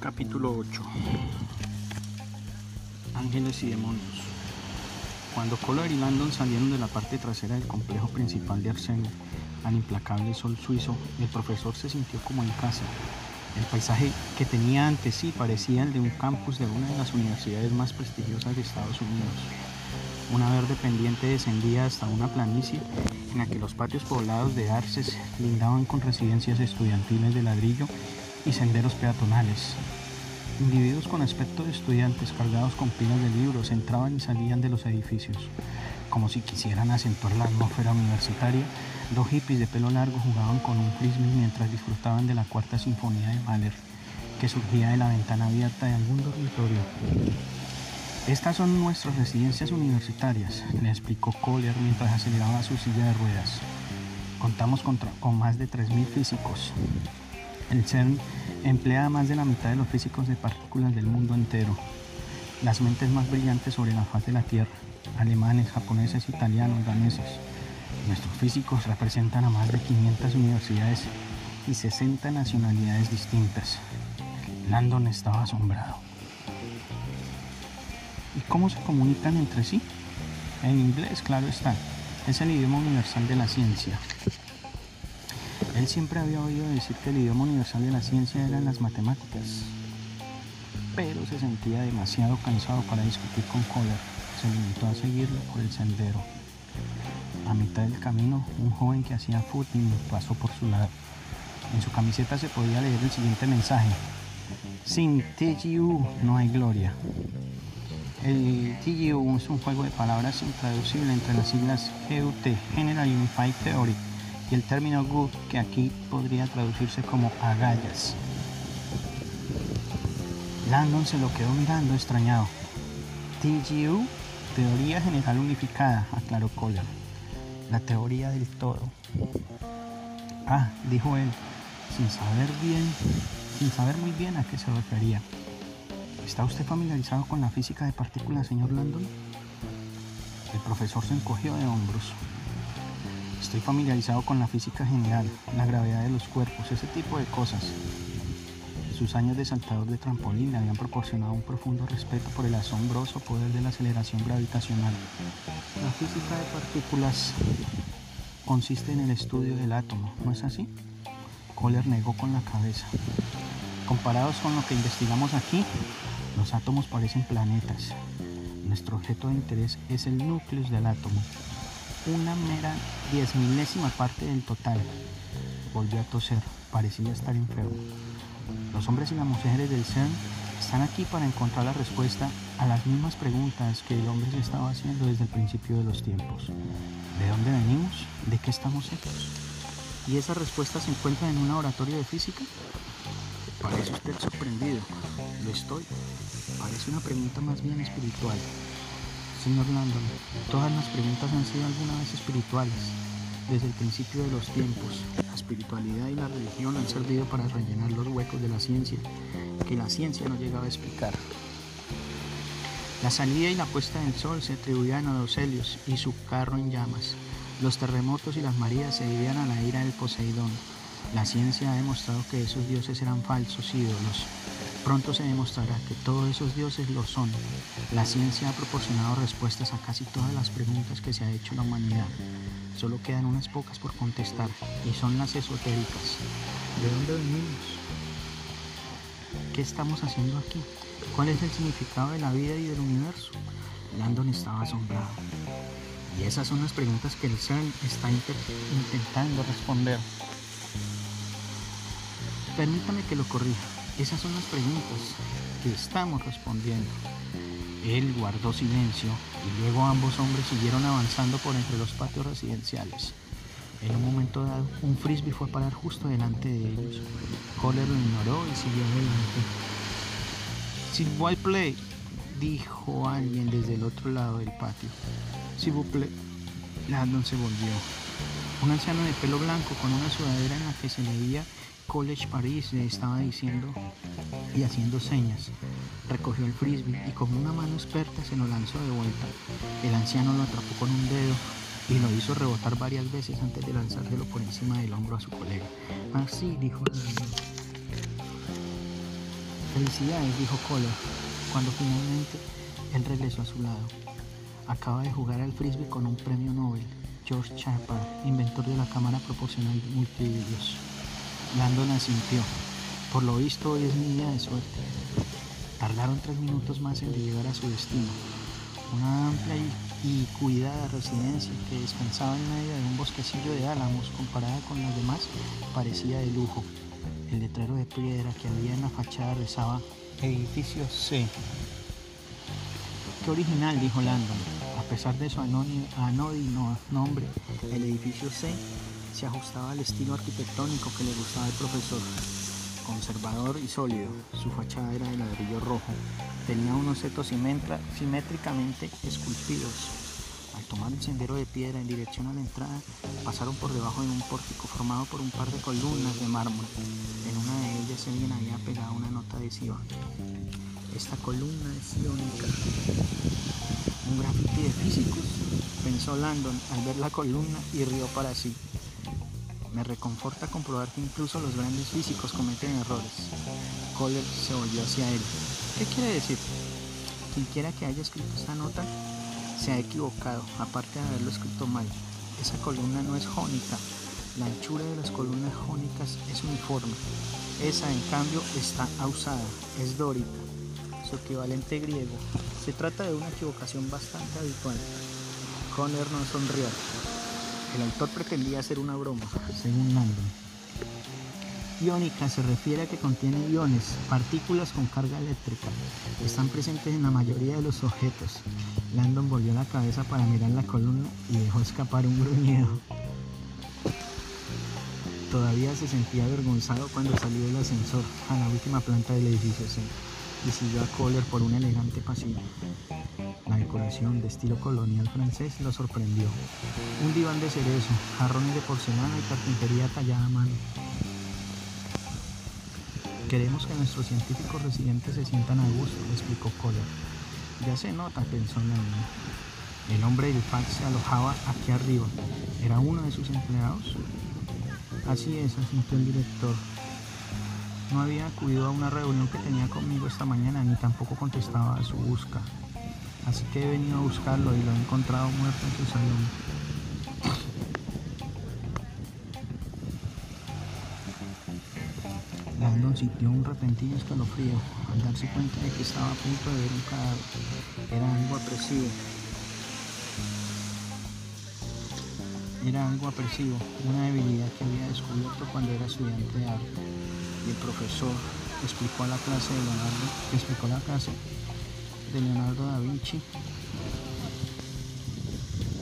Capítulo 8 Ángeles y demonios. Cuando Kohler y Landon salieron de la parte trasera del complejo principal de Arsene al implacable sol suizo, el profesor se sintió como en casa. El paisaje que tenía ante sí parecía el de un campus de una de las universidades más prestigiosas de Estados Unidos. Una verde pendiente descendía hasta una planicie en la que los patios poblados de arces lindaban con residencias estudiantiles de ladrillo y senderos peatonales. Individuos con aspecto de estudiantes cargados con pilas de libros entraban y salían de los edificios. Como si quisieran acentuar la atmósfera universitaria, dos hippies de pelo largo jugaban con un frisbee mientras disfrutaban de la cuarta sinfonía de Mahler, que surgía de la ventana abierta de algún dormitorio. Estas son nuestras residencias universitarias, le explicó Kohler mientras aceleraba su silla de ruedas. Contamos con, más de 3.000 físicos, el CERN emplea más de la mitad de los físicos de partículas del mundo entero. Las mentes más brillantes sobre la faz de la Tierra, alemanes, japoneses, italianos, daneses. Nuestros físicos representan a más de 500 universidades y 60 nacionalidades distintas. Landon estaba asombrado. ¿Y cómo se comunican entre sí? En inglés, claro está. Es el idioma universal de la ciencia. Él siempre había oído decir que el idioma universal de la ciencia eran las matemáticas, pero se sentía demasiado cansado para discutir con Kohler. Se limitó a seguirlo por el sendero. A mitad del camino, un joven que hacía footing pasó por su lado. En su camiseta se podía leer el siguiente mensaje. Sin TGU no hay gloria. El TGU es un juego de palabras intraducible entre las siglas GUT, General Unified Theory, y el término good, que aquí podría traducirse como agallas. Landon se lo quedó mirando extrañado. TGU, Teoría General Unificada, aclaró Kohler. La teoría del todo. Ah, dijo él, sin saber bien, sin saber muy bien a qué se refería. ¿Está usted familiarizado con la física de partículas, señor Landon? El profesor se encogió de hombros. Estoy familiarizado con la física general, la gravedad de los cuerpos, ese tipo de cosas. Sus años de saltador de trampolín le habían proporcionado un profundo respeto por el asombroso poder de la aceleración gravitacional. La física de partículas consiste en el estudio del átomo, ¿no es así? Kohler negó con la cabeza. Comparados con lo que investigamos aquí, los átomos parecen planetas. Nuestro objeto de interés es el núcleo del átomo, una mera diez milésima parte del total. Volvió a toser, parecía estar enfermo. Los hombres y las mujeres del CERN están aquí para encontrar la respuesta a las mismas preguntas que el hombre se estaba haciendo desde el principio de los tiempos. ¿De dónde venimos? ¿De qué estamos hechos? ¿Y esa respuesta se encuentra en un laboratorio de física? Parece usted sorprendido. Lo estoy. Parece una pregunta más bien espiritual. Señor Landon, todas las preguntas han sido alguna vez espirituales. Desde el principio de los tiempos, la espiritualidad y la religión han servido para rellenar los huecos de la ciencia, que la ciencia no llegaba a explicar. La salida y la puesta del sol se atribuían a los helios y su carro en llamas. Los terremotos y las marías se debían a la ira del Poseidón. La ciencia ha demostrado que esos dioses eran falsos ídolos, Pronto se demostrará que todos esos dioses lo son. La ciencia ha proporcionado respuestas a casi todas las preguntas que se ha hecho la humanidad. Solo quedan unas pocas por contestar y son las esotéricas. ¿De dónde venimos? ¿Qué estamos haciendo aquí? ¿Cuál es el significado de la vida y del universo? Landon estaba asombrado. Y esas son las preguntas que el CERN está intentando responder. Permítame que lo corrija. Esas son las preguntas que estamos respondiendo. Él guardó silencio y luego ambos hombres siguieron avanzando por entre los patios residenciales. En un momento dado, un frisbee fue a parar justo delante de ellos. Kohler lo ignoró y siguió adelante. S'il vous plaît, dijo alguien desde el otro lado del patio. S'il plaît. Landon se volvió. Un anciano de pelo blanco con una sudadera en la que se leía College Paris le estaba diciendo y haciendo señas. Recogió el frisbee y con una mano experta se lo lanzó de vuelta. El anciano lo atrapó con un dedo y lo hizo rebotar varias veces antes de lanzárselo por encima del hombro a su colega. Así, dijo el Felicidades, dijo Kohler, cuando finalmente él regresó a su lado. Acaba de jugar al frisbee con un premio Nobel, George Chapman, inventor de la cámara proporcional de multivídeos. Landon asintió. Por lo visto hoy es mi día de suerte. Tardaron tres minutos más en llegar a su destino. Una amplia y cuidada residencia que descansaba en medio de un bosquecillo de álamos comparada con las demás parecía de lujo. El letrero de piedra que había en la fachada rezaba Edificio C. Qué original, dijo Landon. A pesar de su anónimo nombre, el edificio C se ajustaba al estilo arquitectónico que le gustaba al profesor. Conservador y sólido, su fachada era de ladrillo rojo. Tenía unos setos simétricamente esculpidos. Al tomar el sendero de piedra en dirección a la entrada, pasaron por debajo de un pórtico formado por un par de columnas de mármol. En una de ellas alguien había pegado una nota adhesiva. Esta columna es iónica. Un grafiti de físicos, pensó Landon al ver la columna y rió para sí. Me reconforta comprobar que incluso los grandes físicos cometen errores. Kohler se volvió hacia él. ¿Qué quiere decir? Quien quiera que haya escrito esta nota se ha equivocado, aparte de haberlo escrito mal. Esa columna no es jónica. La anchura de las columnas jónicas es uniforme. Esa, en cambio, está ausada, es dórica, su equivalente griego. Se trata de una equivocación bastante habitual. Conner no sonrió. El autor pretendía hacer una broma, según Landon. Iónica se refiere a que contiene iones, partículas con carga eléctrica. Están presentes en la mayoría de los objetos. Landon volvió la cabeza para mirar la columna y dejó escapar un gruñido. Todavía se sentía avergonzado cuando salió del ascensor a la última planta del edificio C y siguió a Kohler por un elegante pasillo. La decoración de estilo colonial francés lo sorprendió. Un diván de cerezo, jarrones de porcelana y carpintería tallada a mano. Queremos que nuestros científicos residentes se sientan a gusto, explicó Kohler. Ya se nota, pensó Naomi. El hombre del fax se alojaba aquí arriba. ¿Era uno de sus empleados? Así es, asintió el director. No había acudido a una reunión que tenía conmigo esta mañana ni tampoco contestaba a su busca. Así que he venido a buscarlo y lo he encontrado muerto en su salón. Landon sintió un repentino escalofrío al darse cuenta de que estaba a punto de ver un cadáver. Era algo apresivo. Era algo apresivo, una debilidad que había descubierto cuando era estudiante de arte. Y el profesor explicó a la clase de Leonardo, explicó la clase de Leonardo da Vinci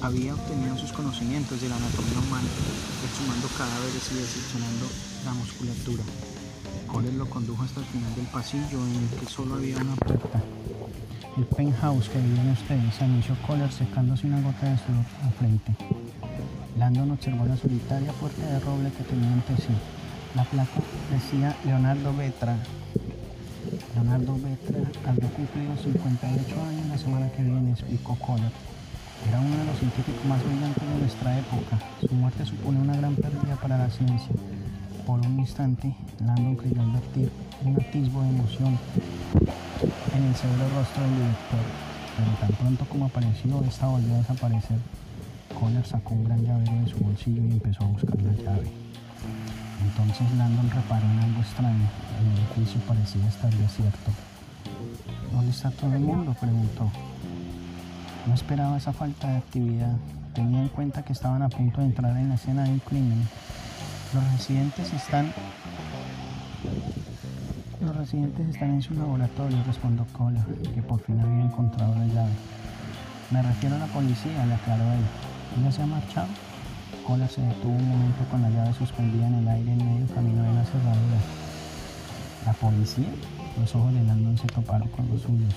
había obtenido sus conocimientos de la anatomía humana, exhumando cadáveres y diseccionando la musculatura. Kohler lo condujo hasta el final del pasillo en el que solo había una puerta. El penthouse que viven ustedes, anunció Kohler secándose una gota de sudor al frente. Landon observó la solitaria puerta de roble que tenía ante sí. La placa decía Leonardo Vetra, Leonardo Vetra había cumplido 58 años la semana que viene, explicó Kohler. Era uno de los científicos más brillantes de nuestra época. Su muerte supone una gran pérdida para la ciencia. Por un instante, Landon creyó advertir un atisbo de emoción en el severo rostro del director, pero tan pronto como apareció, esta volvió a desaparecer. Kohler sacó un gran llavero de su bolsillo y empezó a buscar la llave. Entonces Landon reparó en algo extraño. El edificio parecía estar desierto. ¿Dónde está todo el mundo? preguntó. No esperaba esa falta de actividad. Tenía en cuenta que estaban a punto de entrar en la escena de un crimen. Los residentes están... Los residentes están en su laboratorio, respondió Kohler, que por fin había encontrado la llave. Me refiero a la policía, le aclaró él. ¿Ella se ha marchado? Kohler se detuvo un momento con la llave suspendida en el aire en medio camino de la cerradura. ¿La policía? Los ojos de Landon se toparon con los suyos.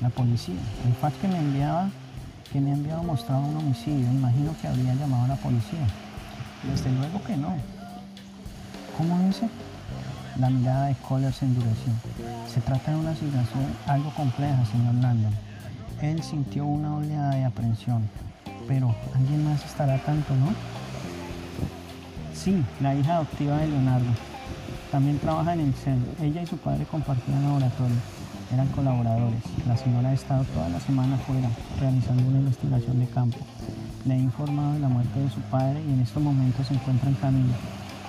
La policía. El fax que me enviaba que me ha enviado mostrado un homicidio, imagino que habría llamado a la policía. Desde luego que no. ¿Cómo dice? La mirada de Kohler se endureció. Se trata de una situación algo compleja, señor Landon. Él sintió una oleada de aprensión. Pero alguien más estará tanto, ¿no? Sí, la hija adoptiva de Leonardo. También trabaja en el CEN. Ella y su padre compartían laboratorio. Eran colaboradores. La señora ha estado toda la semana fuera realizando una investigación de campo. Le he informado de la muerte de su padre y en estos momentos se encuentra en camino.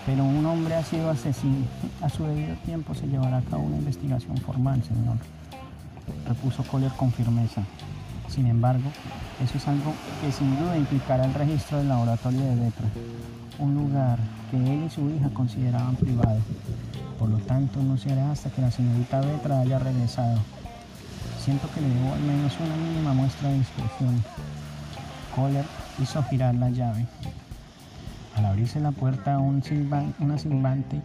Pero un hombre ha sido asesino. A su debido tiempo se llevará a cabo una investigación formal, señor. Repuso Kohler con firmeza. Sin embargo, eso es algo que sin duda implicará el registro del laboratorio de Detra, un lugar que él y su hija consideraban privado. Por lo tanto, no se hará hasta que la señorita Detra haya regresado. Siento que le debo al menos una mínima muestra de discreción. Kohler hizo girar la llave. Al abrirse la puerta, un una silbante,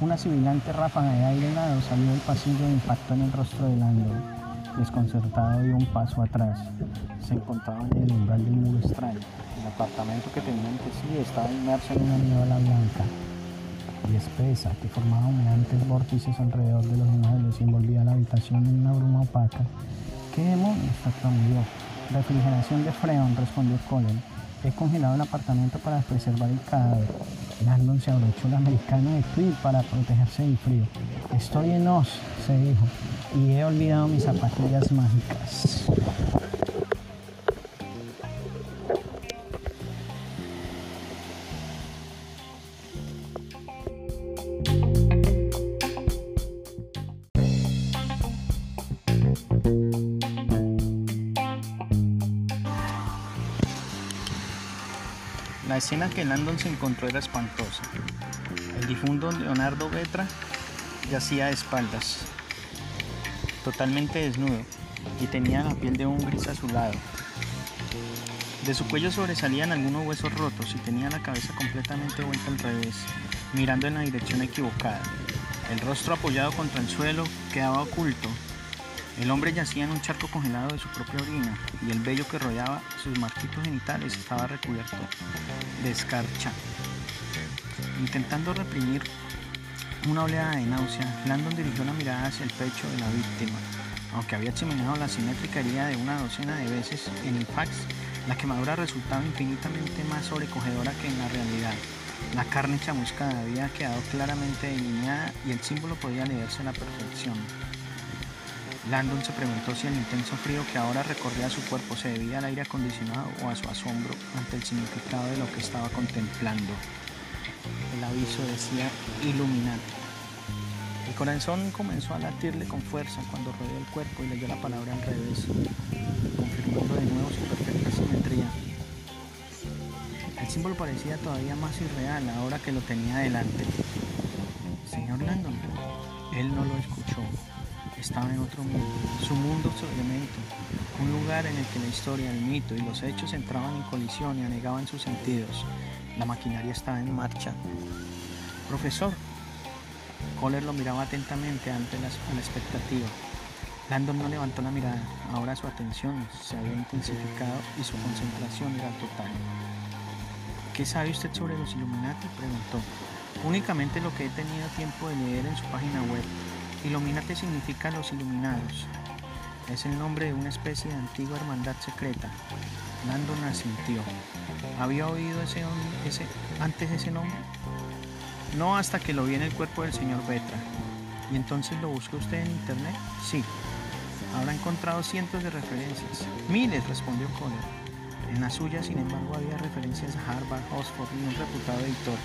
una sibilante ráfaga de aire helado salió del pasillo e impactó en el rostro de Landon. Desconcertado dio un paso atrás. Se encontraba en el umbral del muro extraño. El apartamento que tenía ante sí estaba inmerso en una niebla blanca y espesa que formaba humeantes vórtices alrededor de los muebles y envolvía la habitación en una bruma opaca. ¿Qué demonios? exclamó Refrigeración de freón, respondió Colin. He congelado el apartamento para preservar el cadáver. Landon se abrochó la americana de tweed para protegerse del frío. Estoy en os, se dijo, y he olvidado mis zapatillas mágicas. Escena que Landon se encontró era espantosa. El difunto Leonardo Vetra yacía de espaldas, totalmente desnudo, y tenía la piel de un gris azulado. De su cuello sobresalían algunos huesos rotos y tenía la cabeza completamente vuelta al revés, mirando en la dirección equivocada. El rostro apoyado contra el suelo quedaba oculto el hombre yacía en un charco congelado de su propia orina y el vello que rodeaba sus marquitos genitales estaba recubierto de escarcha. Intentando reprimir una oleada de náusea, Landon dirigió la mirada hacia el pecho de la víctima. Aunque había examinado la simétrica herida de una docena de veces en el fax, la quemadura resultaba infinitamente más sobrecogedora que en la realidad. La carne chamuscada había quedado claramente delineada y el símbolo podía leerse a la perfección. Landon se preguntó si el intenso frío que ahora recorría su cuerpo se debía al aire acondicionado o a su asombro ante el significado de lo que estaba contemplando. El aviso decía Illuminati. El corazón comenzó a latirle con fuerza cuando rodeó el cuerpo y leyó la palabra al revés, confirmando de nuevo su perfecta simetría. El símbolo parecía todavía más irreal ahora que lo tenía delante. Señor Landon, él no lo escuchó estaba en otro mundo, su mundo su elemento, un lugar en el que la historia, el mito y los hechos entraban en colisión y anegaban sus sentidos. La maquinaria estaba en marcha. Profesor, Kohler lo miraba atentamente ante la, la expectativa. Landon no levantó la mirada, ahora su atención se había intensificado y su concentración era total. ¿Qué sabe usted sobre los Illuminati? preguntó. Únicamente lo que he tenido tiempo de leer en su página web Iluminate significa los iluminados. Es el nombre de una especie de antigua hermandad secreta. Landon asintió. ¿Había oído ese, ese, antes ese nombre? No hasta que lo vi en el cuerpo del señor Petra. ¿Y entonces lo buscó usted en internet? Sí. Habrá encontrado cientos de referencias. Miles, respondió Connor. En la suya, sin embargo, había referencias a Harvard, Oxford y un reputado editor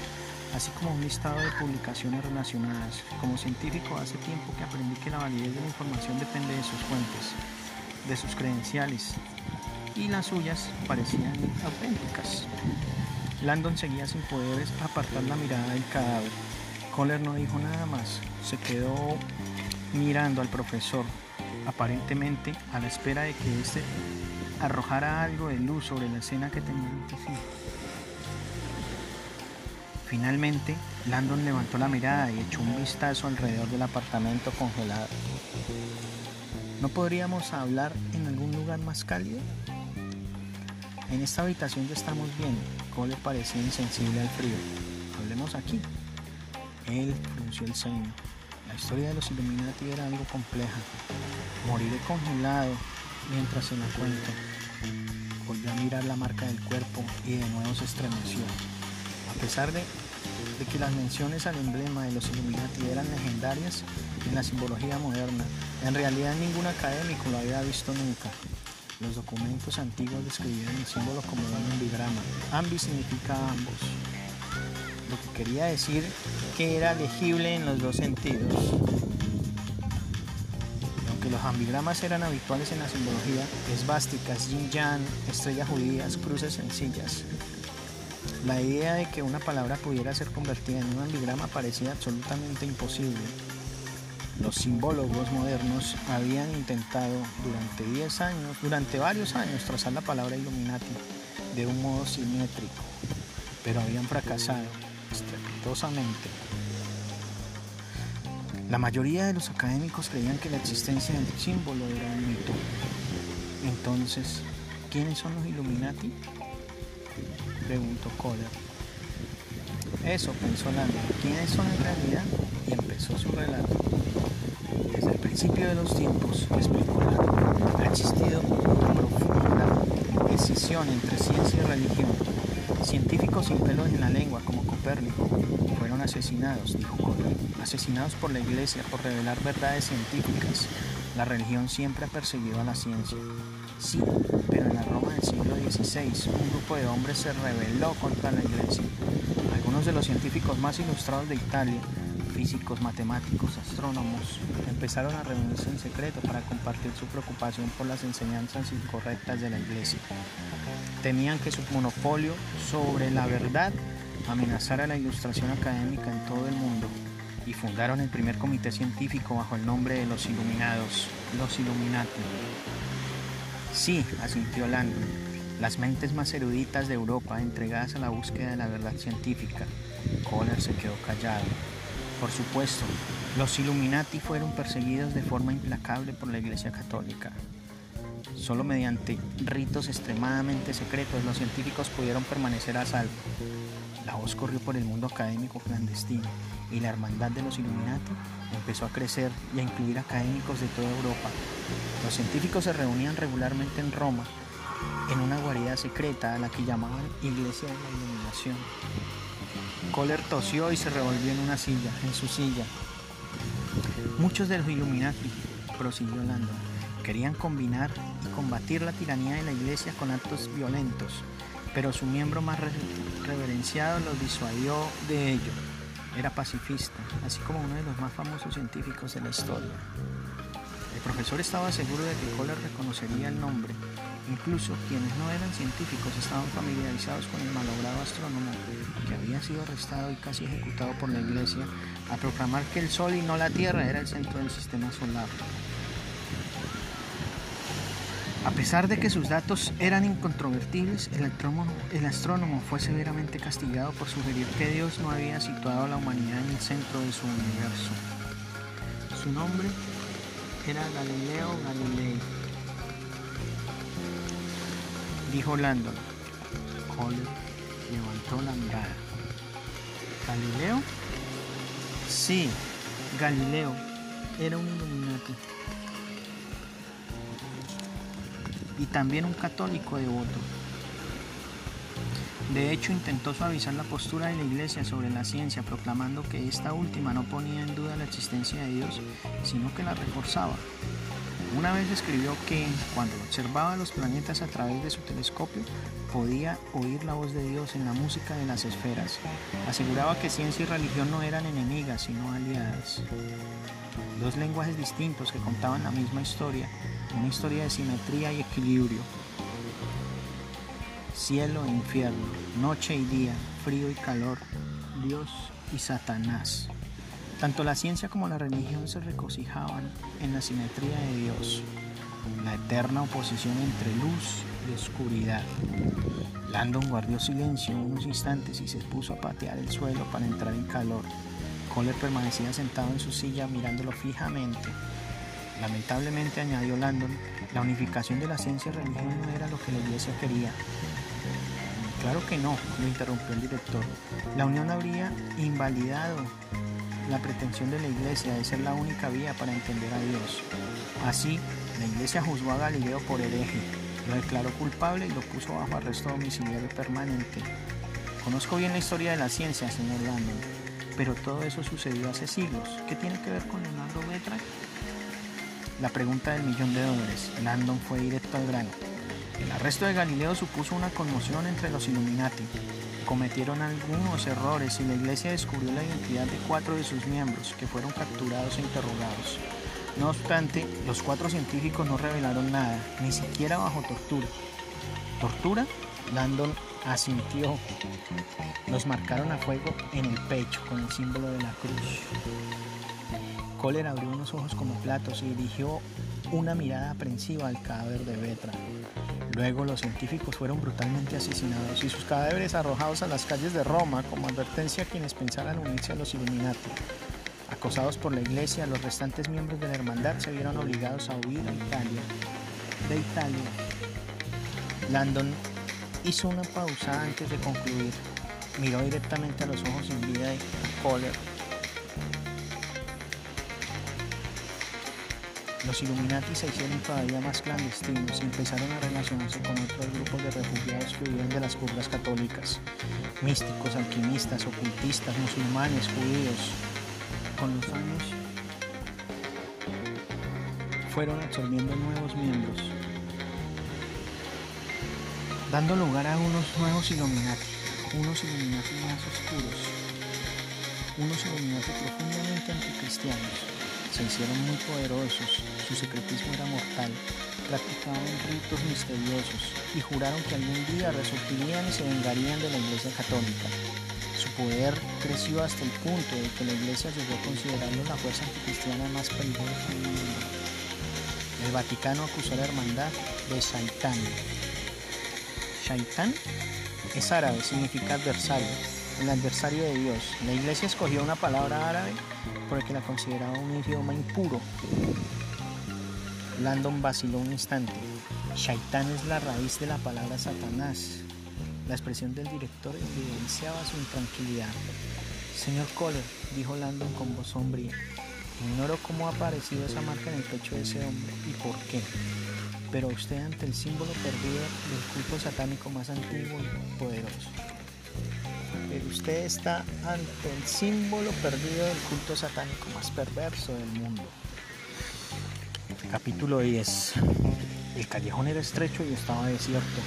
así como un listado de publicaciones relacionadas. Como científico hace tiempo que aprendí que la validez de la información depende de sus fuentes, de sus credenciales, y las suyas parecían auténticas. Landon seguía sin poder apartar la mirada del cadáver. Kohler no dijo nada más, se quedó mirando al profesor, aparentemente a la espera de que éste arrojara algo de luz sobre la escena que tenía ante sí. Finalmente, Landon levantó la mirada y echó un vistazo alrededor del apartamento congelado. ¿No podríamos hablar en algún lugar más cálido? En esta habitación ya estamos bien. Cole parecía insensible al frío. Hablemos aquí. Él frunció el ceño. La historia de los Illuminati era algo compleja. Moriré congelado mientras se la cuento. Volvió a mirar la marca del cuerpo y de nuevo se estremeció. A pesar de, que las menciones al emblema de los Illuminati eran legendarias en la simbología moderna, en realidad ningún académico lo había visto nunca. Los documentos antiguos describían el símbolo como un ambigrama. Ambi significa ambos, lo que quería decir que era legible en los dos sentidos. Aunque los ambigramas eran habituales en la simbología, esvásticas, yin-yang, estrellas judías, cruces sencillas, la idea de que una palabra pudiera ser convertida en un ambigrama parecía absolutamente imposible. Los simbólogos modernos habían intentado durante 10 años, durante varios años, trazar la palabra Illuminati de un modo simétrico, pero habían fracasado estrepitosamente. La mayoría de los académicos creían que la existencia del símbolo era un mito. Entonces, ¿quiénes son los Illuminati? Preguntó Kohler. Eso, pensó. ¿Quiénes son en realidad? Y empezó su relato. Desde el principio de los tiempos, explicó ha existido una profunda decisión entre ciencia y religión. Científicos sin pelos en la lengua, como Copérnico, fueron asesinados, dijo Kohler. Asesinados por la iglesia por revelar verdades científicas. La religión siempre ha perseguido a la ciencia. Sí, pero en la Roma del siglo XVI un grupo de hombres se rebeló contra la iglesia. Algunos de los científicos más ilustrados de Italia, físicos, matemáticos, astrónomos, empezaron a reunirse en secreto para compartir su preocupación por las enseñanzas incorrectas de la iglesia. Temían que su monopolio sobre la verdad amenazara la ilustración académica en todo el mundo y fundaron el primer comité científico bajo el nombre de los Iluminados, los Illuminati. Sí, asintió Landon, las mentes más eruditas de Europa entregadas a la búsqueda de la verdad científica. Kohler se quedó callado. Por supuesto, los Illuminati fueron perseguidos de forma implacable por la Iglesia Católica. Solo mediante ritos extremadamente secretos los científicos pudieron permanecer a salvo. La voz corrió por el mundo académico clandestino y la hermandad de los Illuminati empezó a crecer y a incluir académicos de toda Europa. Los científicos se reunían regularmente en Roma, en una guarida secreta a la que llamaban Iglesia de la Iluminación. Kohler tosió y se revolvió en una silla, en su silla. Muchos de los Illuminati, prosiguió Landon, querían combinar y combatir la tiranía de la Iglesia con actos violentos, pero su miembro más reverenciado los disuadió de ello. Era pacifista, así como uno de los más famosos científicos de la historia. El profesor estaba seguro de que Kohler reconocería el nombre. Incluso quienes no eran científicos estaban familiarizados con el malogrado astrónomo que había sido arrestado y casi ejecutado por la iglesia a proclamar que el Sol y no la Tierra era el centro del sistema solar. A pesar de que sus datos eran incontrovertibles, el astrónomo, fue severamente castigado por sugerir que Dios no había situado a la humanidad en el centro de su universo. Su nombre era Galileo Galilei. Dijo Landon. Cole levantó la mirada. ¿Galileo? Sí, Galileo. Era un Illuminati. y también un católico devoto. De hecho, intentó suavizar la postura de la Iglesia sobre la ciencia, proclamando que esta última no ponía en duda la existencia de Dios, sino que la reforzaba. Una vez escribió que, cuando observaba los planetas a través de su telescopio, podía oír la voz de Dios en la música de las esferas. Aseguraba que ciencia y religión no eran enemigas, sino aliadas. Dos lenguajes distintos que contaban la misma historia, una historia de simetría y equilibrio. Cielo e infierno, noche y día, frío y calor, Dios y Satanás. Tanto la ciencia como la religión se regocijaban en la simetría de Dios, la eterna oposición entre luz y oscuridad. Landon guardó silencio unos instantes y se puso a patear el suelo para entrar en calor. Kohler permanecía sentado en su silla mirándolo fijamente. Lamentablemente, añadió Landon, la unificación de la ciencia y religión no era lo que la iglesia quería. Claro que no, lo interrumpió el director. La unión habría invalidado la pretensión de la iglesia de ser la única vía para entender a Dios. Así, la iglesia juzgó a Galileo por hereje, lo declaró culpable y lo puso bajo arresto domiciliario permanente. Conozco bien la historia de la ciencia, señor Landon, pero todo eso sucedió hace siglos. ¿Qué tiene que ver con Leonardo Betra? La pregunta del millón de dólares. Landon fue directo al grano. El arresto de Galileo supuso una conmoción entre los Illuminati. Cometieron algunos errores y la iglesia descubrió la identidad de cuatro de sus miembros, que fueron capturados e interrogados. No obstante, los cuatro científicos no revelaron nada, ni siquiera bajo tortura. ¿Tortura? Landon asintió. Los marcaron a fuego en el pecho con el símbolo de la cruz. Kohler abrió unos ojos como platos y dirigió una mirada aprensiva al cadáver de Betra. Luego los científicos fueron brutalmente asesinados y sus cadáveres arrojados a las calles de Roma como advertencia a quienes pensaran unirse a los Illuminati. Acosados por la iglesia, los restantes miembros de la hermandad se vieron obligados a huir a Italia. De Italia. Landon hizo una pausa antes de concluir. Miró directamente a los ojos sin vida de Kohler Los Illuminati se hicieron todavía más clandestinos y empezaron a relacionarse con otros grupos de refugiados que huían de las curvas católicas, místicos, alquimistas, ocultistas, musulmanes, judíos. Con los años fueron absorbiendo nuevos miembros, dando lugar a unos nuevos Illuminati, unos Illuminati más oscuros, unos Illuminati profundamente anticristianos se hicieron muy poderosos, su secretismo era mortal, practicaban ritos misteriosos y juraron que algún día resurgirían y se vengarían de la Iglesia Católica. Su poder creció hasta el punto de que la Iglesia llegó a considerarlo la fuerza anticristiana más peligrosa del mundo. El Vaticano acusó a la hermandad de Shaitán. Shaitán es árabe, significa adversario, el adversario de Dios. La iglesia escogió una palabra árabe porque la consideraba un idioma impuro. Landon vaciló un instante. Shaitán es la raíz de la palabra Satanás. La expresión del director evidenciaba su intranquilidad. Señor Kohler, dijo Landon con voz sombría, ignoro cómo ha aparecido esa marca en el pecho de ese hombre y por qué. Pero usted ante el símbolo perdido del culto satánico más antiguo y poderoso usted está ante el símbolo perdido del culto satánico más perverso del mundo. Capítulo 10. El callejón era estrecho y estaba desierto.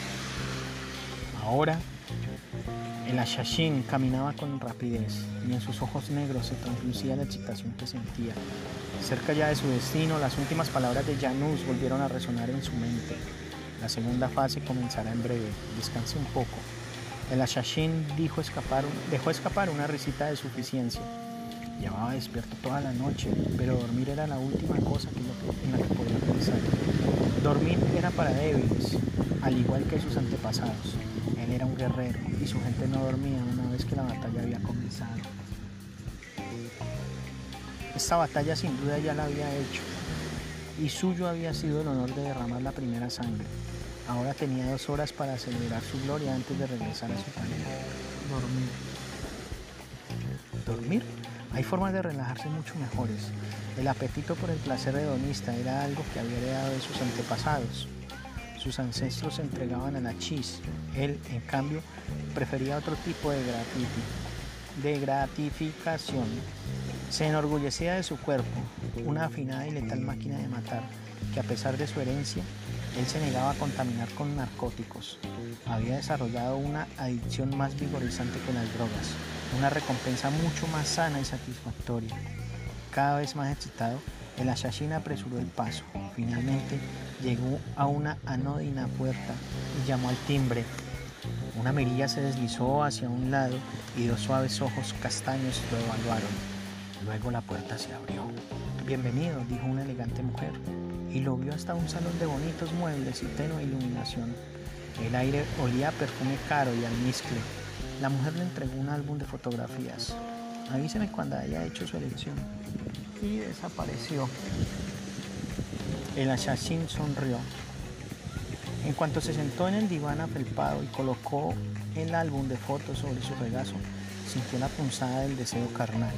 Ahora, el Ashashin caminaba con rapidez y en sus ojos negros se translucía la excitación que sentía. Cerca ya de su destino, las últimas palabras de Janus volvieron a resonar en su mente. La segunda fase comenzará en breve. Descanse un poco. El Ashashin dejó escapar una risita de suficiencia. Llevaba despierto toda la noche, pero dormir era la última cosa en la que podía pensar. Dormir era para débiles, al igual que sus antepasados. Él era un guerrero y su gente no dormía una vez que la batalla había comenzado. Esta batalla sin duda ya la había hecho, y suyo había sido el honor de derramar la primera sangre. Ahora tenía dos horas para celebrar su gloria antes de regresar a su planeta. Dormir. ¿Dormir? Hay formas de relajarse mucho mejores. El apetito por el placer hedonista era algo que había heredado de sus antepasados. Sus ancestros se entregaban a la chis. Él, en cambio, prefería otro tipo de, de gratificación. Se enorgullecía de su cuerpo, una afinada y letal máquina de matar, que a pesar de su herencia, él se negaba a contaminar con narcóticos. Había desarrollado una adicción más vigorizante que las drogas, una recompensa mucho más sana y satisfactoria. Cada vez más excitado, el asesino apresuró el paso. Finalmente llegó a una anodina puerta y llamó al timbre. Una mirilla se deslizó hacia un lado y dos suaves ojos castaños lo evaluaron. Luego la puerta se abrió. Bienvenido, dijo una elegante mujer y lo vio hasta un salón de bonitos muebles y tenue iluminación. El aire olía a perfume caro y almizcle. La mujer le entregó un álbum de fotografías. Avíseme cuando haya hecho su elección. Y desapareció. El asesino sonrió. En cuanto se sentó en el diván afelpado y colocó el álbum de fotos sobre su regazo, sintió la punzada del deseo carnal.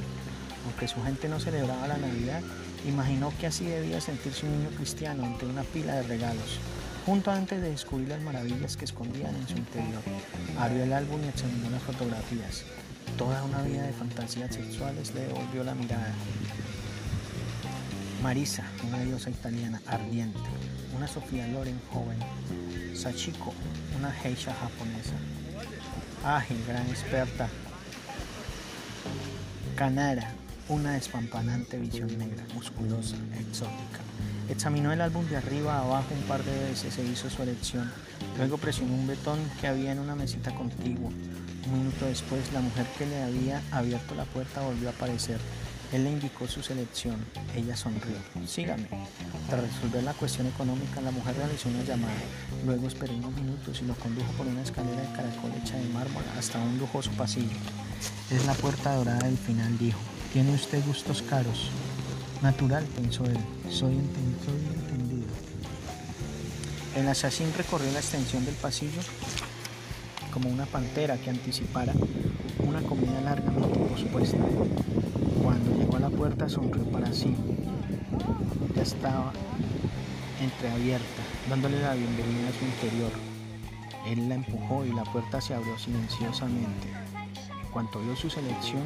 Aunque su gente no celebraba la Navidad, imaginó que así debía sentirse un niño cristiano ante una pila de regalos, junto antes de descubrir las maravillas que escondían en su interior. Abrió el álbum y examinó las fotografías. Toda una vida de fantasías sexuales le devolvió la mirada. Marisa, una diosa italiana ardiente, una Sofía Loren joven, Sachiko, una geisha japonesa, ágil, gran experta, Kanara, una despampanante visión negra, musculosa, exótica. Examinó el álbum de arriba a abajo un par de veces e hizo su elección. Luego presionó un betón que había en una mesita contigua. Un minuto después, la mujer que le había abierto la puerta volvió a aparecer. Él le indicó su selección. Ella sonrió. Sígame. Tras resolver la cuestión económica, la mujer realizó una llamada. Luego esperó unos minutos y lo condujo por una escalera de caracol hecha de mármol hasta un lujoso pasillo. Es la puerta dorada del final, dijo. Tiene usted gustos caros. Natural, pensó él. Soy, entendido. El asesino recorrió la extensión del pasillo como una pantera que anticipara una comida largamente pospuesta. Cuando llegó a la puerta sonrió para sí. Ya estaba entreabierta, dándole la bienvenida a su interior. Él la empujó y la puerta se abrió silenciosamente. Cuando vio su selección,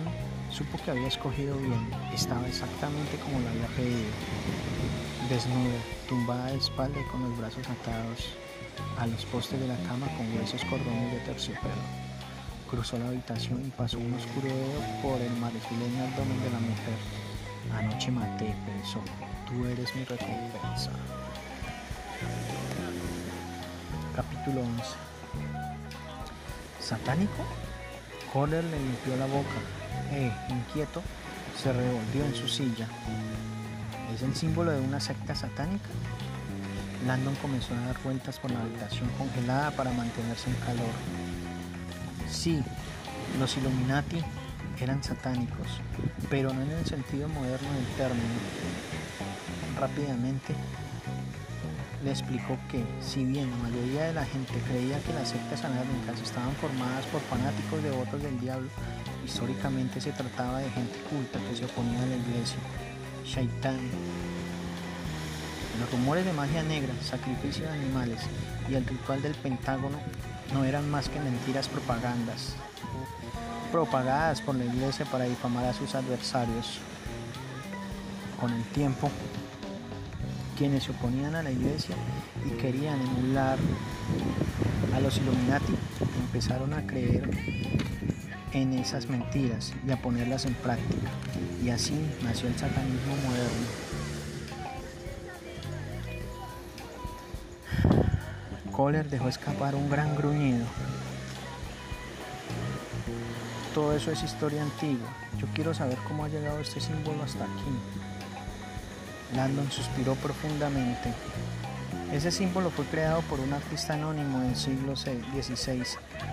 supo que había escogido bien. Estaba exactamente como lo había pedido. Desnuda, tumbada de espalda y con los brazos atados a los postes de la cama con gruesos cordones de terciopelo. Cruzó la habitación y pasó un oscuro dedo por el marfileño abdomen de la mujer. Anoche maté, pensó. Tú eres mi recompensa. Capítulo 11. ¿Satánico? Kohler le limpió la boca e, inquieto, se revolvió en su silla. ¿Es el símbolo de una secta satánica? Landon comenzó a dar vueltas por la habitación congelada para mantenerse en calor. Sí, los Illuminati eran satánicos, pero no en el sentido moderno del término. Rápidamente le explicó que, si bien la mayoría de la gente creía que las sectas satánicas estaban formadas por fanáticos devotos del diablo, históricamente se trataba de gente culta que se oponía a la iglesia. Shaitan. Los rumores de magia negra, sacrificio de animales y el ritual del Pentágono no eran más que mentiras propagandas, propagadas por la iglesia para difamar a sus adversarios. Con el tiempo, quienes se oponían a la iglesia y querían emular a los Illuminati empezaron a creer en esas mentiras y a ponerlas en práctica. Y así nació el satanismo moderno. Kohler dejó escapar un gran gruñido. Todo eso es historia antigua. Yo quiero saber cómo ha llegado este símbolo hasta aquí. Landon suspiró profundamente. Ese símbolo fue creado por un artista anónimo del siglo XVI,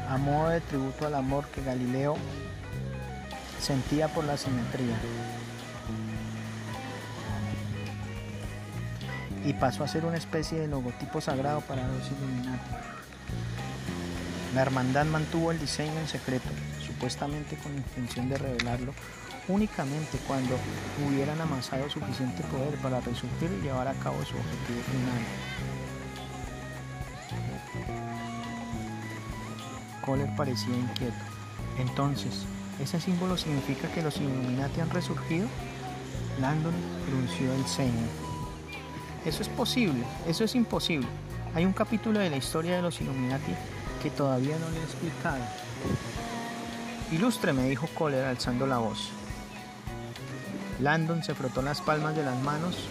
a modo de tributo al amor que Galileo sentía por la simetría. Y pasó a ser una especie de logotipo sagrado para los Illuminati. La hermandad mantuvo el diseño en secreto, supuestamente con intención de revelarlo únicamente cuando hubieran amasado suficiente poder para resurgir y llevar a cabo su objetivo final. Kohler parecía inquieto. Entonces, ¿ese símbolo significa que los Illuminati han resurgido? Landon frunció el ceño. Eso es posible, eso es imposible. Hay un capítulo de la historia de los Illuminati que todavía no le he explicado. Ilustre, me dijo Kohler alzando la voz. Landon se frotó las palmas de las manos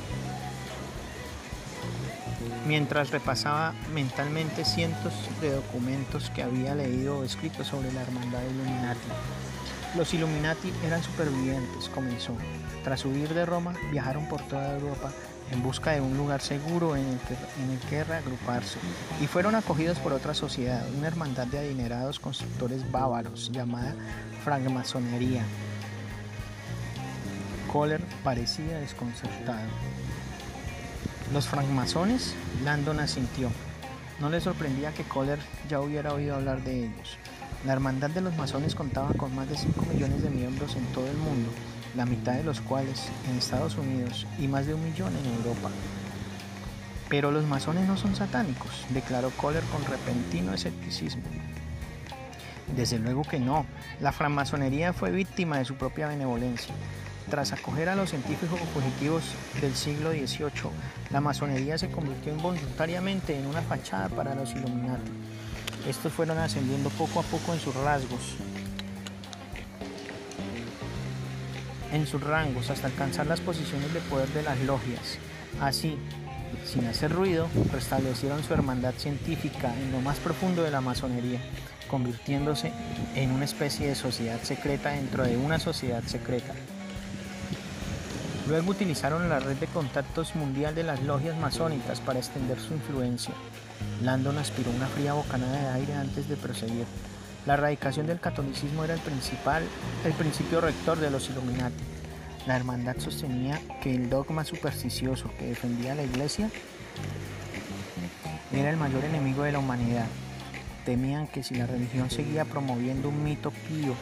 mientras repasaba mentalmente cientos de documentos que había leído o escrito sobre la hermandad Illuminati. Los Illuminati eran supervivientes, comenzó. Tras huir de Roma, viajaron por toda Europa en busca de un lugar seguro en el, que, en el que reagruparse y fueron acogidos por otra sociedad, una hermandad de adinerados constructores bávaros llamada francmasonería. Kohler parecía desconcertado. Los francmasones, Landon asintió. No le sorprendía que Kohler ya hubiera oído hablar de ellos. La hermandad de los masones contaba con más de 5 millones de miembros en todo el mundo, la mitad de los cuales en Estados Unidos y más de un millón en Europa. Pero los masones no son satánicos, declaró Kohler con repentino escepticismo. Desde luego que no, la francmasonería fue víctima de su propia benevolencia. Tras acoger a los científicos fugitivos del siglo XVIII, la masonería se convirtió involuntariamente en una fachada para los Illuminati. Estos fueron ascendiendo poco a poco en sus rasgos, en sus rangos, hasta alcanzar las posiciones de poder de las logias. Así, sin hacer ruido, restablecieron su hermandad científica en lo más profundo de la masonería, convirtiéndose en una especie de sociedad secreta dentro de una sociedad secreta. Luego utilizaron la red de contactos mundial de las logias masónicas para extender su influencia. Landon aspiró una fría bocanada de aire antes de proseguir. La erradicación del catolicismo era el principal, el principio rector de los Illuminati. La hermandad sostenía que el dogma supersticioso que defendía la iglesia era el mayor enemigo de la humanidad. Temían que si la religión seguía promoviendo un mito pío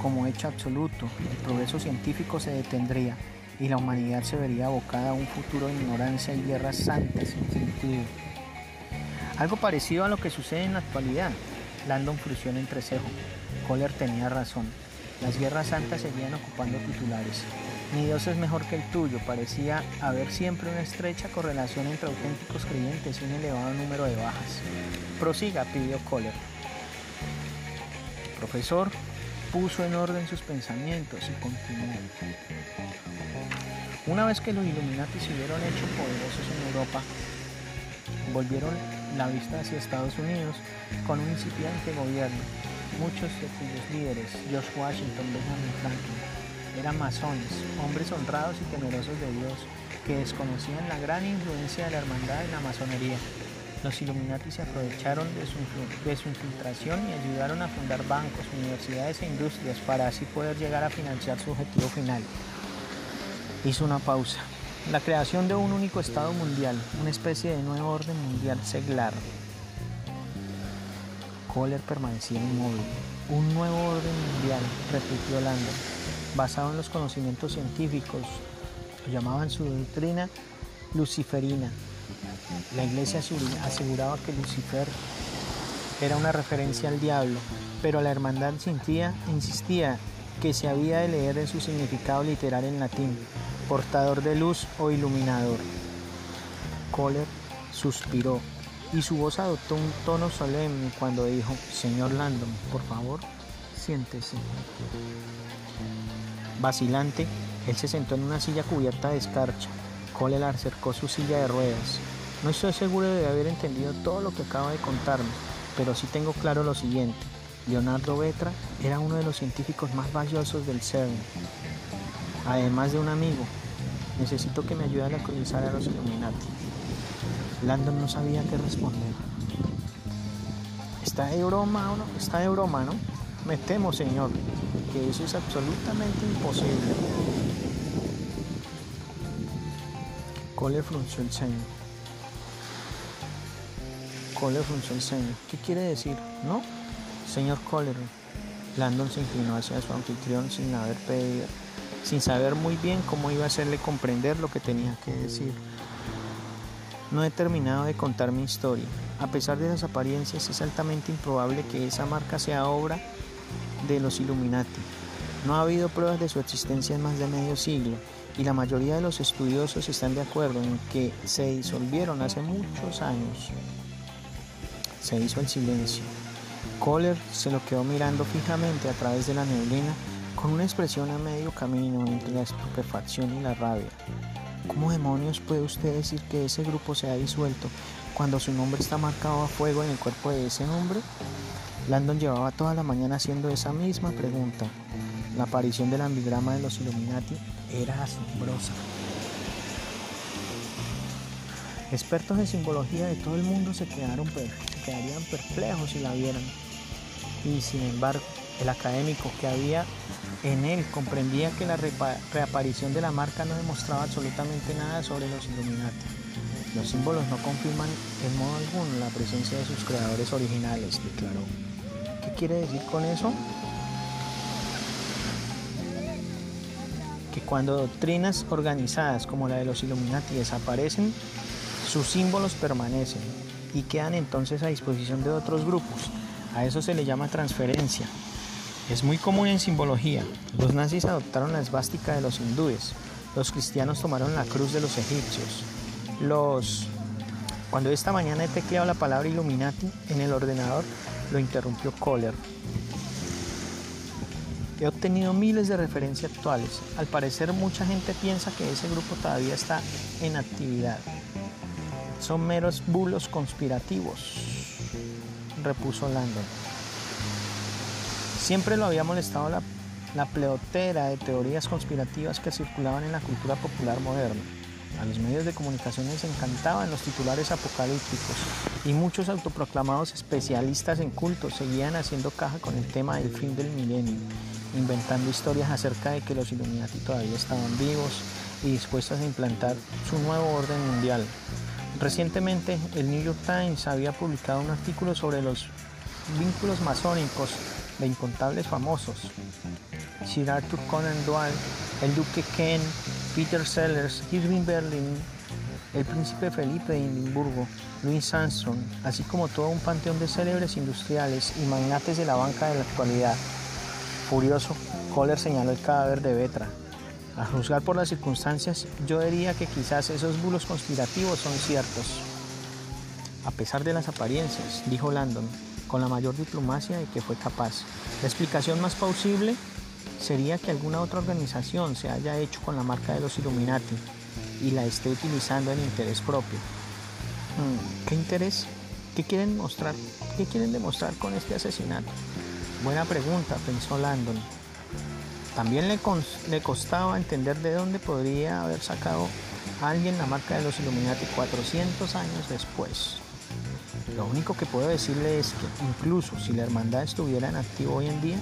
como hecho absoluto, el progreso científico se detendría y la humanidad se vería abocada a un futuro de ignorancia y guerras santas sin sentido. Algo parecido a lo que sucede en la actualidad. Landon frunció en entrecejo. Kohler tenía razón. Las guerras santas seguían ocupando titulares. Mi Dios es mejor que el tuyo. Parecía haber siempre una estrecha correlación entre auténticos creyentes y un elevado número de bajas. Prosiga, pidió Kohler. profesor puso en orden sus pensamientos y continuó. Una vez que los Illuminati se hubieron hecho poderosos en Europa, volvieron la vista hacia Estados Unidos con un incipiente gobierno. Muchos de cuyos líderes, George Washington, Benjamin Franklin, eran masones, hombres honrados y temerosos de Dios, que desconocían la gran influencia de la hermandad en la masonería. Los Illuminati se aprovecharon de su, de su, infiltración y ayudaron a fundar bancos, universidades e industrias para así poder llegar a financiar su objetivo final, hizo una pausa. La creación de un único Estado mundial, una especie de nuevo orden mundial seglar. Kohler permanecía inmóvil. Un nuevo orden mundial, repitió Landon, basado en los conocimientos científicos. Lo llamaban su doctrina luciferina. La iglesia aseguraba que Lucifer era una referencia al diablo, pero la hermandad sentía, insistía que se había de leer en su significado literal en latín, portador de luz o iluminador. Kohler suspiró y su voz adoptó un tono solemne cuando dijo, Señor Landon, por favor, siéntese. Vacilante, él se sentó en una silla cubierta de escarcha. Kohler acercó su silla de ruedas. No estoy seguro de haber entendido todo lo que acaba de contarme, pero sí tengo claro lo siguiente. Leonardo Vetra era uno de los científicos más valiosos del CERN. Además de un amigo, necesito que me ayude a localizar a los Illuminati. Landon no sabía qué responder. Está de broma, ¿no? Está de broma, ¿no? Me temo, señor, que eso es absolutamente imposible. Cole frunció el ceño. Cole frunció el ceño. ¿Qué quiere decir? ¿No? Señor Kohler, Landon se inclinó hacia su anfitrión sin haber pedido, sin saber muy bien cómo iba a hacerle comprender lo que tenía que decir. No he terminado de contar mi historia. A pesar de las apariencias, es altamente improbable que esa marca sea obra de los Illuminati. No ha habido pruebas de su existencia en más de medio siglo y la mayoría de los estudiosos están de acuerdo en que se disolvieron hace muchos años. Se hizo el silencio. Kohler se lo quedó mirando fijamente a través de la neblina con una expresión a medio camino entre la estupefacción y la rabia. ¿Cómo demonios puede usted decir que ese grupo se ha disuelto cuando su nombre está marcado a fuego en el cuerpo de ese hombre? Landon llevaba toda la mañana haciendo esa misma pregunta. La aparición del ambigrama de los Illuminati era asombrosa. Expertos en simbología de todo el mundo se, quedaron, quedarían perplejos si la vieran y sin embargo el académico que había en él comprendía que la reaparición de la marca no demostraba absolutamente nada sobre los Illuminati. Los símbolos no confirman en modo alguno la presencia de sus creadores originales, declaró. ¿Qué quiere decir con eso? Que cuando doctrinas organizadas como la de los Illuminati desaparecen, sus símbolos permanecen y quedan entonces a disposición de otros grupos. A eso se le llama transferencia. Es muy común en simbología. Los nazis adoptaron la esvástica de los hindúes. Los cristianos tomaron la cruz de los egipcios. Los cuando esta mañana he tecleado la palabra Illuminati en el ordenador, lo interrumpió Kohler. He obtenido miles de referencias actuales. Al parecer mucha gente piensa que ese grupo todavía está en actividad. Son meros bulos conspirativos, repuso Landon. Siempre lo había molestado la, pleotera de teorías conspirativas que circulaban en la cultura popular moderna. A los medios de comunicación les encantaban los titulares apocalípticos y muchos autoproclamados especialistas en cultos seguían haciendo caja con el tema del fin del milenio, inventando historias acerca de que los Illuminati todavía estaban vivos y dispuestos a implantar su nuevo orden mundial. Recientemente, el New York Times había publicado un artículo sobre los vínculos masónicos de incontables famosos. Sir Arthur Conan Doyle, el Duque Ken, Peter Sellers, Irving Berlin, el príncipe Felipe de Edimburgo, Louis Armstrong, así como todo un panteón de célebres industriales y magnates de la banca de la actualidad. Furioso, Kohler señaló el cadáver de Vetra. A juzgar por las circunstancias, yo diría que quizás esos bulos conspirativos son ciertos. A pesar de las apariencias, dijo Landon, con la mayor diplomacia de que fue capaz. La explicación más plausible sería que alguna otra organización se haya hecho con la marca de los Illuminati y la esté utilizando en interés propio. Hmm, ¿Qué interés? ¿Qué quieren mostrar? ¿Qué quieren demostrar con este asesinato? Buena pregunta, pensó Landon. También le, le costaba entender de dónde podría haber sacado alguien la marca de los Illuminati 400 años después. Lo único que puedo decirle es que incluso si la hermandad estuviera en activo hoy en día,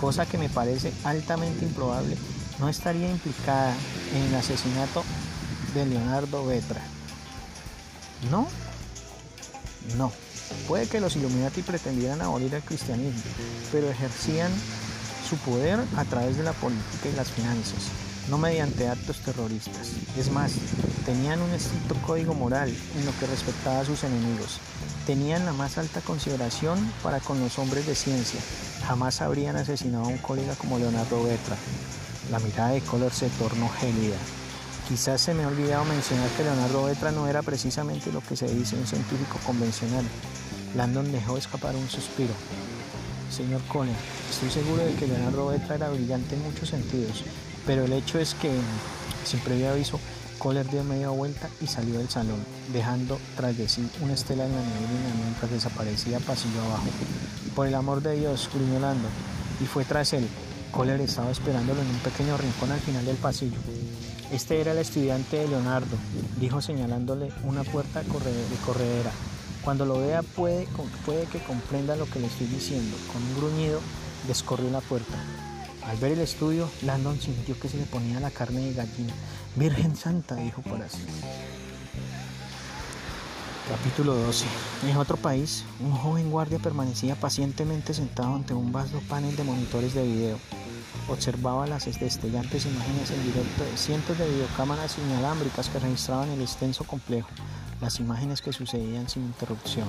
cosa que me parece altamente improbable, no estaría implicada en el asesinato de Leonardo Vetra. ¿No? No. Puede que los Illuminati pretendieran abolir el cristianismo, pero ejercían su poder a través de la política y las finanzas, no mediante actos terroristas. Es más, tenían un estricto código moral en lo que respectaba a sus enemigos. Tenían la más alta consideración para con los hombres de ciencia. Jamás habrían asesinado a un colega como Leonardo Vetra. La mirada de Kohler se tornó gélida. Quizás se me ha olvidado mencionar que Leonardo Vetra no era precisamente lo que se dice un científico convencional. Landon dejó escapar un suspiro. Señor Kohler, estoy seguro de que Leonardo Vetra era brillante en muchos sentidos, pero el hecho es que, sin previo aviso, Kohler dio media vuelta y salió del salón, dejando tras de sí una estela en la neblina mientras desaparecía pasillo abajo. Por el amor de Dios, gruñó Landon, y fue tras él. Kohler estaba esperándolo en un pequeño rincón al final del pasillo. Este era el estudiante de Leonardo, dijo señalándole una puerta de corredera. Cuando lo vea puede, puede que comprenda lo que le estoy diciendo. Con un gruñido descorrió la puerta. Al ver el estudio, Landon sintió que se le ponía la carne de gallina. Virgen Santa, dijo así. Capítulo 12. En otro país, un joven guardia permanecía pacientemente sentado ante un vasto panel de monitores de video. Observaba las destellantes imágenes en directo de cientos de videocámaras inalámbricas que registraban el extenso complejo, las imágenes que sucedían sin interrupción.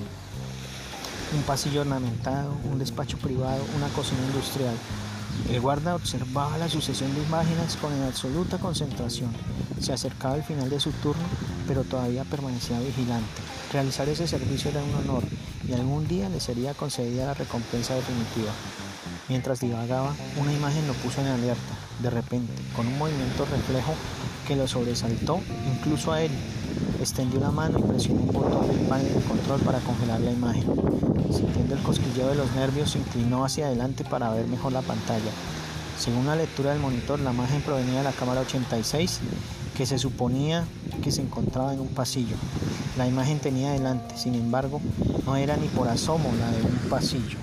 Un pasillo ornamentado, un despacho privado, una cocina industrial, el guarda observaba la sucesión de imágenes con absoluta concentración. Se acercaba el final de su turno, pero todavía permanecía vigilante. Realizar ese servicio era un honor y algún día le sería concedida la recompensa definitiva. Mientras divagaba, una imagen lo puso en alerta, de repente, con un movimiento reflejo que lo sobresaltó incluso a él. Extendió la mano y presionó un botón del panel de control para congelar la imagen. Sintiendo el cosquilleo de los nervios, se inclinó hacia adelante para ver mejor la pantalla. Según la lectura del monitor, la imagen provenía de la cámara 86, que se suponía que se encontraba en un pasillo. La imagen tenía delante, sin embargo, no era ni por asomo la de un pasillo.